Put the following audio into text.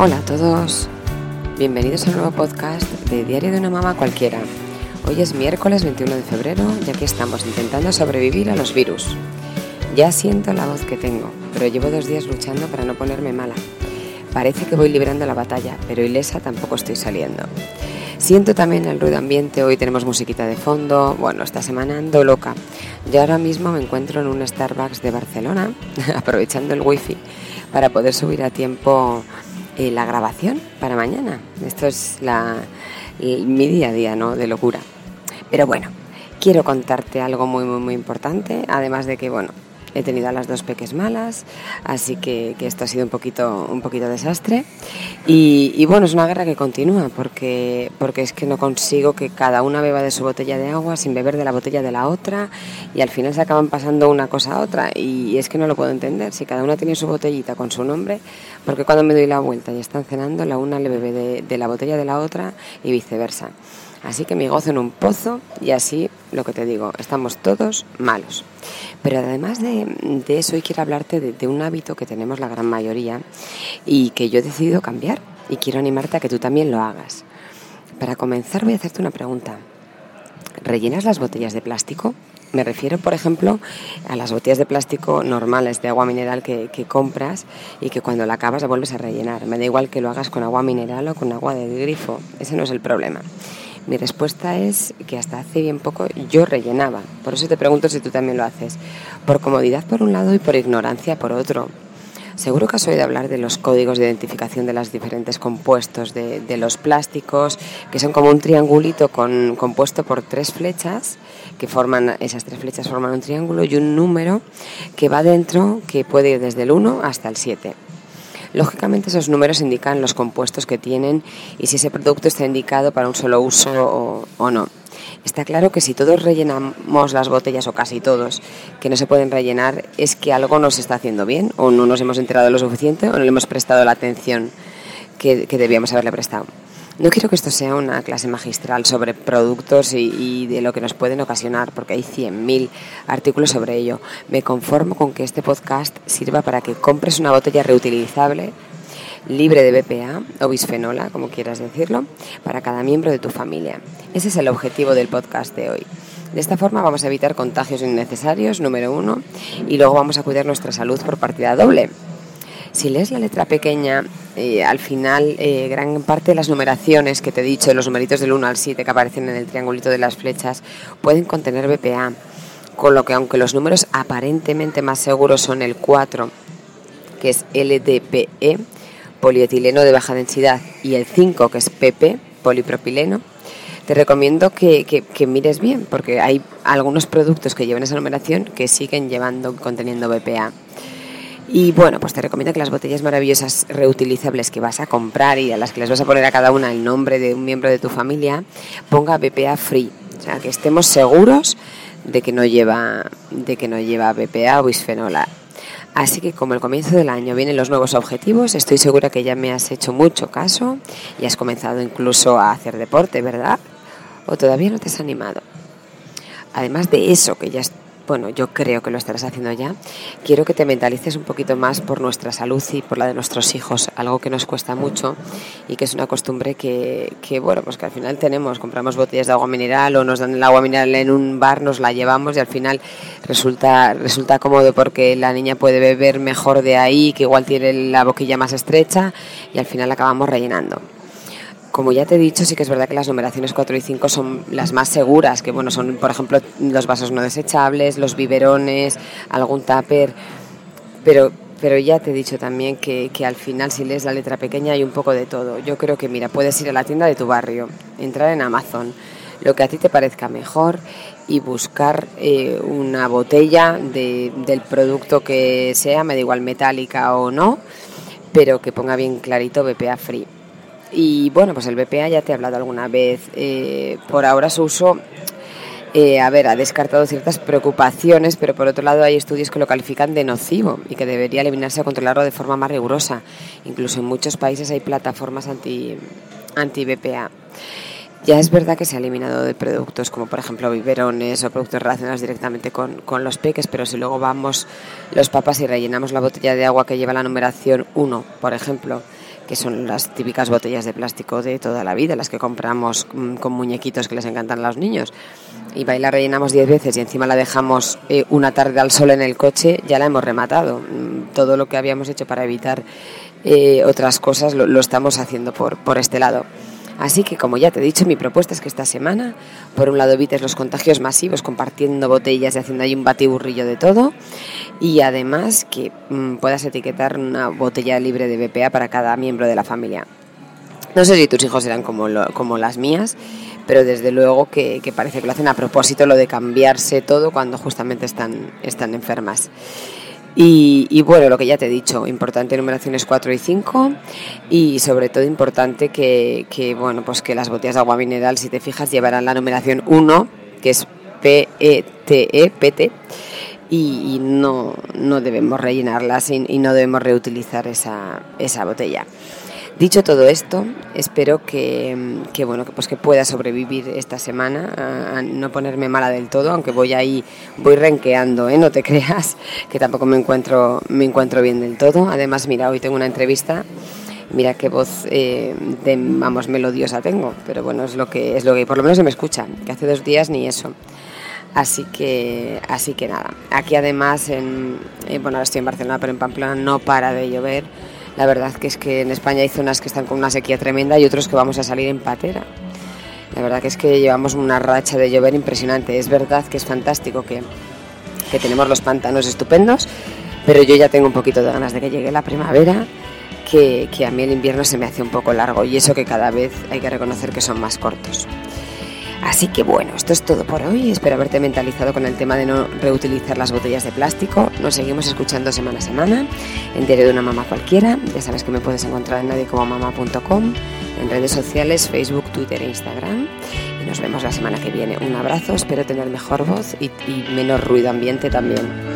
Hola a todos, bienvenidos a nuevo podcast de Diario de una Mamá Cualquiera. Hoy es miércoles 21 de febrero y aquí estamos intentando sobrevivir a los virus. Ya siento la voz que tengo, pero llevo dos días luchando para no ponerme mala. Parece que voy librando la batalla, pero ilesa tampoco estoy saliendo. Siento también el ruido ambiente, hoy tenemos musiquita de fondo, bueno, esta semana ando loca. Yo ahora mismo me encuentro en un Starbucks de Barcelona, aprovechando el wifi para poder subir a tiempo eh, la grabación para mañana. Esto es la, mi día a día, ¿no? De locura. Pero bueno, quiero contarte algo muy, muy, muy importante, además de que, bueno, he tenido a las dos peques malas, así que, esto ha sido un poquito, un poquito desastre. Y, bueno, es una guerra que continúa, porque, porque es que no consigo que cada una beba de su botella de agua sin beber de la botella de la otra, y al final se acaban pasando una cosa a otra, y es que no lo puedo entender. Si cada una tiene su botellita con su nombre, porque cuando me doy la vuelta y están cenando, la una le bebe de la botella de la otra y viceversa. Así que me gozo en un pozo y así, lo que te digo, estamos todos malos. Pero además de, eso, hoy quiero hablarte de, un hábito que tenemos la gran mayoría y que yo he decidido cambiar y quiero animarte a que tú también lo hagas. Para comenzar voy a hacerte una pregunta. ¿Rellenas las botellas de plástico? Me refiero, por ejemplo, a las botellas de plástico normales de agua mineral que, que, compras y que cuando la acabas la vuelves a rellenar. Me da igual que lo hagas con agua mineral o con agua de grifo, ese no es el problema. Mi respuesta es que hasta hace bien poco yo rellenaba. Por eso te pregunto si tú también lo haces. Por comodidad por un lado y por ignorancia por otro. Seguro que has oído hablar de los códigos de identificación de los diferentes compuestos de, los plásticos, que son como un triangulito con, compuesto por tres flechas, que forman, esas tres flechas forman un triángulo y un número que va dentro, que puede ir desde el 1 hasta el 7. Lógicamente esos números indican los compuestos que tienen y si ese producto está indicado para un solo uso o, no. Está claro que si todos rellenamos las botellas, o casi todos, que no se pueden rellenar, es que algo nos está haciendo bien, o no nos hemos enterado lo suficiente, o no le hemos prestado la atención que debíamos haberle prestado. No quiero que esto sea una clase magistral sobre productos y, de lo que nos pueden ocasionar, porque hay 100.000 artículos sobre ello. Me conformo con que este podcast sirva para que compres una botella reutilizable, libre de BPA o bisfenola, como quieras decirlo, para cada miembro de tu familia. Ese es el objetivo del podcast de hoy. De esta forma vamos a evitar contagios innecesarios, número uno, y luego vamos a cuidar nuestra salud por partida doble. Si lees la letra pequeña, eh, al final eh, gran parte de las numeraciones que te he dicho, los numeritos del 1 al 7 que aparecen en el triangulito de las flechas, pueden contener BPA. Con lo que aunque los números aparentemente más seguros son el 4, que es LDPE, polietileno de baja densidad, y el 5, que es PP, polipropileno, te recomiendo que, que, mires bien, porque hay algunos productos que llevan esa numeración que siguen llevando, conteniendo BPA. Y bueno, pues te recomiendo que las botellas maravillosas reutilizables que vas a comprar y a las que les vas a poner a cada una el nombre de un miembro de tu familia, ponga BPA free. O sea, que estemos seguros de que no lleva, de que no lleva BPA o bisfenola. Así que como el comienzo del año vienen los nuevos objetivos, estoy segura que ya me has hecho mucho caso y has comenzado incluso a hacer deporte, ¿verdad? ¿O todavía no te has animado? Además de eso, que ya bueno, yo creo que lo estarás haciendo ya, quiero que te mentalices un poquito más por nuestra salud y por la de nuestros hijos, algo que nos cuesta mucho y que es una costumbre que, que bueno, pues que al final tenemos, compramos botellas de agua mineral o nos dan el agua mineral en un bar, nos la llevamos y al final resulta, resulta cómodo porque la niña puede beber mejor de ahí, que igual tiene la boquilla más estrecha y al final acabamos rellenando como ya te he dicho, sí que es verdad que las numeraciones 4 y 5 son las más seguras, que bueno, son por ejemplo los vasos no desechables, los biberones, algún tupper, pero, pero ya te he dicho también que, que, al final si lees la letra pequeña hay un poco de todo. Yo creo que mira, puedes ir a la tienda de tu barrio, entrar en Amazon, lo que a ti te parezca mejor y buscar eh, una botella de, del producto que sea, me da igual metálica o no, pero que ponga bien clarito BPA free y bueno, pues el BPA ya te he hablado alguna vez. Eh, por ahora su uso, eh, a ver, ha descartado ciertas preocupaciones, pero por otro lado hay estudios que lo califican de nocivo y que debería eliminarse o controlarlo de forma más rigurosa. Incluso en muchos países hay plataformas anti, anti BPA. Ya es verdad que se ha eliminado de productos como por ejemplo biberones o productos relacionados directamente con, con, los peques, pero si luego vamos los papas y rellenamos la botella de agua que lleva la numeración 1, por ejemplo, que son las típicas botellas de plástico de toda la vida, las que compramos mm, con muñequitos que les encantan a los niños. Y y la rellenamos 10 veces y encima la dejamos eh, una tarde al sol en el coche, ya la hemos rematado. Mm, todo lo que habíamos hecho para evitar eh, otras cosas lo, lo, estamos haciendo por, por este lado. Así que, como ya te he dicho, mi propuesta es que esta semana, por un lado, evites los contagios masivos compartiendo botellas y haciendo ahí un batiburrillo de todo, y además que mm, puedas etiquetar una botella libre de BPA para cada miembro de la familia. No sé si tus hijos eran como, como las mías, pero desde luego que, que, parece que lo hacen a propósito lo de cambiarse todo cuando justamente están, están enfermas. Y, bueno, lo que ya te he dicho, importante numeraciones 4 y 5 y sobre todo importante que, bueno, pues que las botellas de agua mineral, si te fijas, llevarán la numeración 1, que es P-E-T-E, PT, y, no, no debemos rellenarlas y, y no debemos reutilizar esa, esa botella. Dicho todo esto, espero que, bueno que pues que pueda sobrevivir esta semana, a, no ponerme mala del todo, aunque voy ahí voy renqueando, ¿eh? no te creas, que tampoco me encuentro me encuentro bien del todo. Además, mira, hoy tengo una entrevista. Mira qué voz eh, de, vamos melodiosa tengo, pero bueno es lo que es lo que por lo menos se me escucha, que hace dos días ni eso. Así que, así que nada. Aquí además, en, eh, bueno, estoy en Barcelona, pero en Pamplona no para de llover la verdad que es que en España hay zonas que están con una sequía tremenda y otros que vamos a salir en patera. La verdad que es que llevamos una racha de llover impresionante. Es verdad que es fantástico que, que tenemos los pantanos estupendos, pero yo ya tengo un poquito de ganas de que llegue la primavera, que, que a mí el invierno se me hace un poco largo y eso que cada vez hay que reconocer que son más cortos. Así que bueno, esto es todo por hoy. Espero haberte mentalizado con el tema de no reutilizar las botellas de plástico. Nos seguimos escuchando semana a semana en Diario de una Mamá Cualquiera. Ya sabes que me puedes encontrar en nadiecomomama.com, en redes sociales, Facebook, Twitter e Instagram. Y nos vemos la semana que viene. Un abrazo, espero tener mejor voz y, y menos ruido ambiente también.